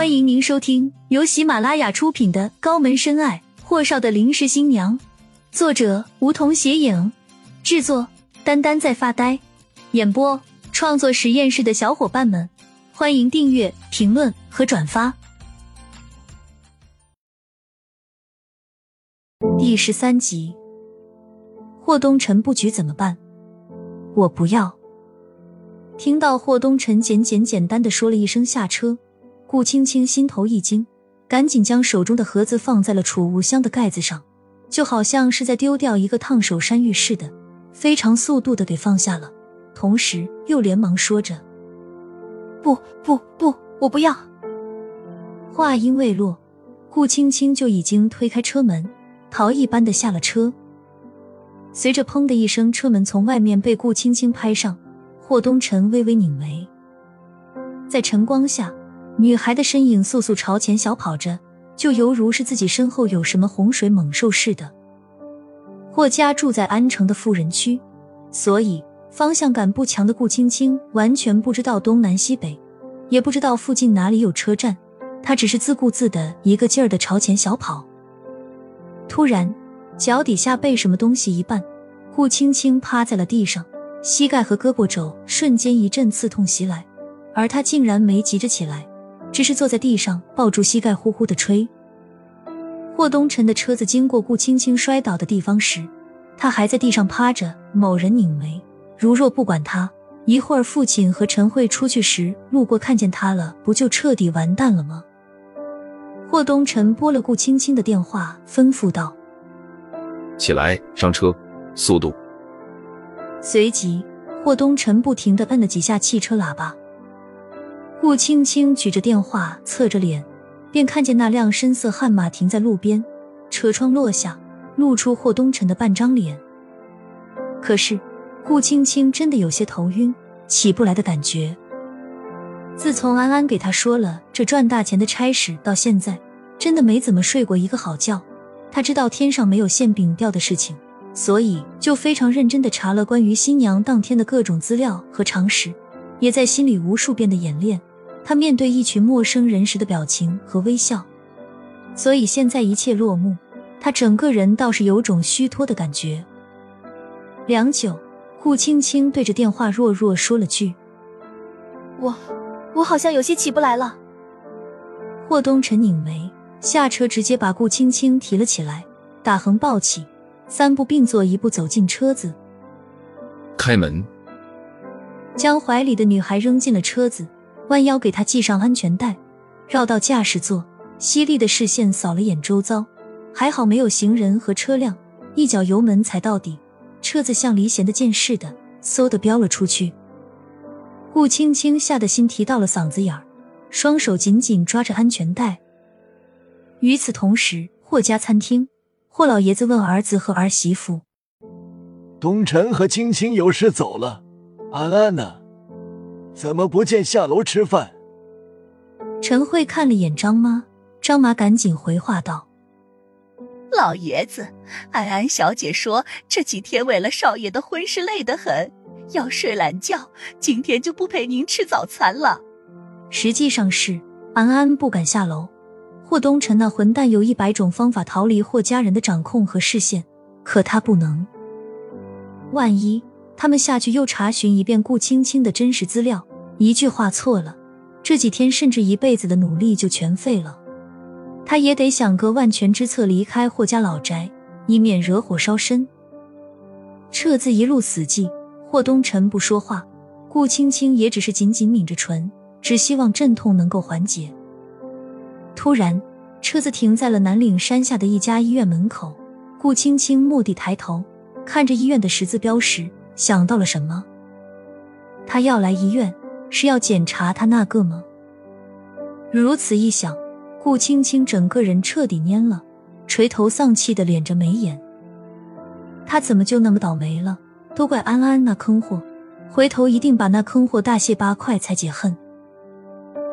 欢迎您收听由喜马拉雅出品的《高门深爱：霍少的临时新娘》，作者梧桐斜影，制作丹丹在发呆，演播创作实验室的小伙伴们，欢迎订阅、评论和转发。第十三集，霍东辰布局怎么办？我不要。听到霍东辰简简简单的说了一声下车，顾青青心头一惊，赶紧将手中的盒子放在了储物箱的盖子上，就好像是在丢掉一个烫手山芋似的，非常速度的给放下了，同时又连忙说着：“不不不，我不要。”话音未落，顾青青就已经推开车门，逃一般的下了车。随着“砰”的一声，车门从外面被顾青青拍上。霍东辰微微拧眉，在晨光下，女孩的身影速速朝前小跑着，就犹如是自己身后有什么洪水猛兽似的。霍家住在安城的富人区，所以方向感不强的顾青青完全不知道东南西北，也不知道附近哪里有车站，她只是自顾自的一个劲儿的朝前小跑。突然，脚底下被什么东西一绊，顾青青趴在了地上。膝盖和胳膊肘瞬间一阵刺痛袭来，而她竟然没急着起来，只是坐在地上抱住膝盖呼呼的吹。霍东辰的车子经过顾青青摔倒的地方时，他还在地上趴着。某人拧眉，如若不管他，一会儿父亲和陈慧出去时路过看见他了，不就彻底完蛋了吗？霍东辰拨了顾青青的电话，吩咐道：“起来，上车，速度。”随即，霍东辰不停的摁了几下汽车喇叭。顾青青举着电话，侧着脸，便看见那辆深色悍马停在路边，车窗落下，露出霍东辰的半张脸。可是，顾青青真的有些头晕，起不来的感觉。自从安安给他说了这赚大钱的差事到现在，真的没怎么睡过一个好觉。他知道天上没有馅饼掉的事情。所以，就非常认真的查了关于新娘当天的各种资料和常识，也在心里无数遍的演练他面对一群陌生人时的表情和微笑。所以现在一切落幕，他整个人倒是有种虚脱的感觉。良久，顾青青对着电话弱弱说了句：“我，我好像有些起不来了。”霍东辰拧眉，下车直接把顾青青提了起来，大横抱起。三步并作一步走进车子，开门，将怀里的女孩扔进了车子，弯腰给他系上安全带，绕到驾驶座，犀利的视线扫了眼周遭，还好没有行人和车辆，一脚油门踩到底，车子像离弦的箭似的，嗖的飙了出去。顾青青吓得心提到了嗓子眼儿，双手紧紧抓着安全带。与此同时，霍家餐厅。霍老爷子问儿子和儿媳妇：“东辰和青青有事走了，安安呢？怎么不见下楼吃饭？”陈慧看了眼张妈，张妈赶紧回话道：“老爷子，安安小姐说这几天为了少爷的婚事累得很，要睡懒觉，今天就不陪您吃早餐了。”实际上是安安不敢下楼。霍东辰那混蛋有一百种方法逃离霍家人的掌控和视线，可他不能。万一他们下去又查询一遍顾青青的真实资料，一句话错了，这几天甚至一辈子的努力就全废了。他也得想个万全之策离开霍家老宅，以免惹火烧身。车子一路死寂，霍东辰不说话，顾青青也只是紧紧抿着唇，只希望阵痛能够缓解。突然，车子停在了南岭山下的一家医院门口。顾青青蓦地抬头，看着医院的十字标识，想到了什么。他要来医院，是要检查他那个吗？如此一想，顾青青整个人彻底蔫了，垂头丧气的敛着眉眼。他怎么就那么倒霉了？都怪安安那坑货，回头一定把那坑货大卸八块才解恨。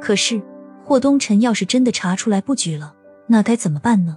可是。霍东辰要是真的查出来不举了，那该怎么办呢？